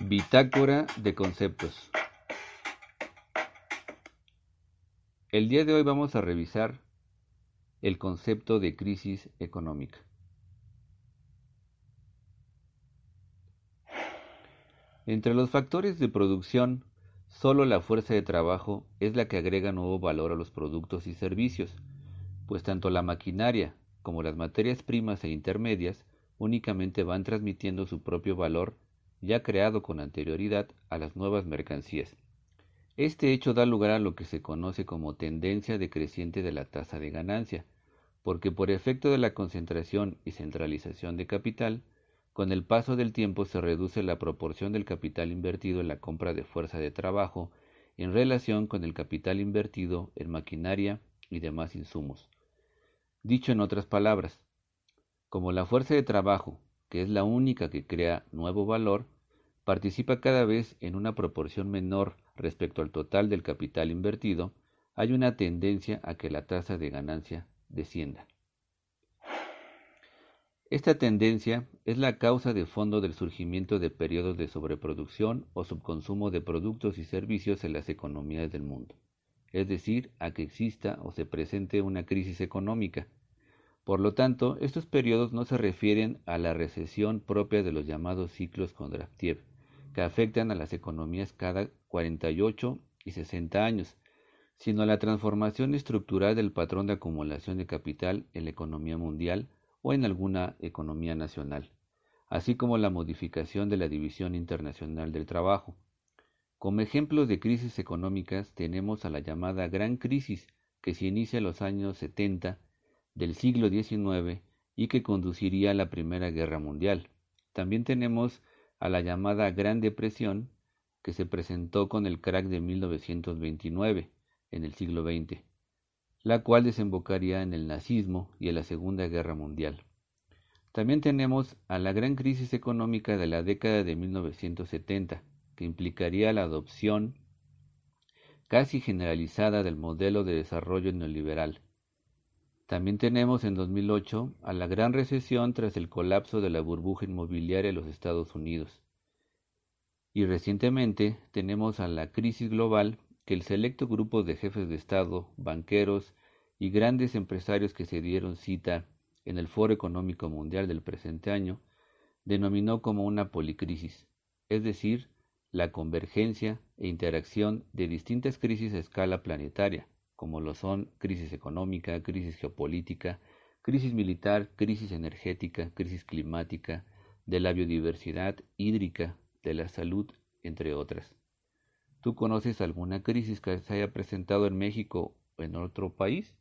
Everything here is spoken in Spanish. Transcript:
Bitácora de conceptos. El día de hoy vamos a revisar el concepto de crisis económica. Entre los factores de producción, solo la fuerza de trabajo es la que agrega nuevo valor a los productos y servicios, pues tanto la maquinaria como las materias primas e intermedias únicamente van transmitiendo su propio valor ya creado con anterioridad a las nuevas mercancías. Este hecho da lugar a lo que se conoce como tendencia decreciente de la tasa de ganancia, porque por efecto de la concentración y centralización de capital, con el paso del tiempo se reduce la proporción del capital invertido en la compra de fuerza de trabajo en relación con el capital invertido en maquinaria y demás insumos. Dicho en otras palabras, como la fuerza de trabajo que es la única que crea nuevo valor, participa cada vez en una proporción menor respecto al total del capital invertido, hay una tendencia a que la tasa de ganancia descienda. Esta tendencia es la causa de fondo del surgimiento de periodos de sobreproducción o subconsumo de productos y servicios en las economías del mundo, es decir, a que exista o se presente una crisis económica, por lo tanto, estos periodos no se refieren a la recesión propia de los llamados ciclos Kondratiev, que afectan a las economías cada 48 y 60 años, sino a la transformación estructural del patrón de acumulación de capital en la economía mundial o en alguna economía nacional, así como la modificación de la división internacional del trabajo. Como ejemplos de crisis económicas tenemos a la llamada Gran Crisis, que se inicia en los años 70 del siglo XIX y que conduciría a la Primera Guerra Mundial. También tenemos a la llamada Gran Depresión, que se presentó con el crack de 1929 en el siglo XX, la cual desembocaría en el nazismo y en la Segunda Guerra Mundial. También tenemos a la gran crisis económica de la década de 1970, que implicaría la adopción casi generalizada del modelo de desarrollo neoliberal, también tenemos en 2008 a la gran recesión tras el colapso de la burbuja inmobiliaria en los Estados Unidos. Y recientemente tenemos a la crisis global que el selecto grupo de jefes de Estado, banqueros y grandes empresarios que se dieron cita en el Foro Económico Mundial del presente año denominó como una policrisis, es decir, la convergencia e interacción de distintas crisis a escala planetaria, como lo son crisis económica, crisis geopolítica, crisis militar, crisis energética, crisis climática, de la biodiversidad hídrica, de la salud, entre otras. ¿Tú conoces alguna crisis que se haya presentado en México o en otro país?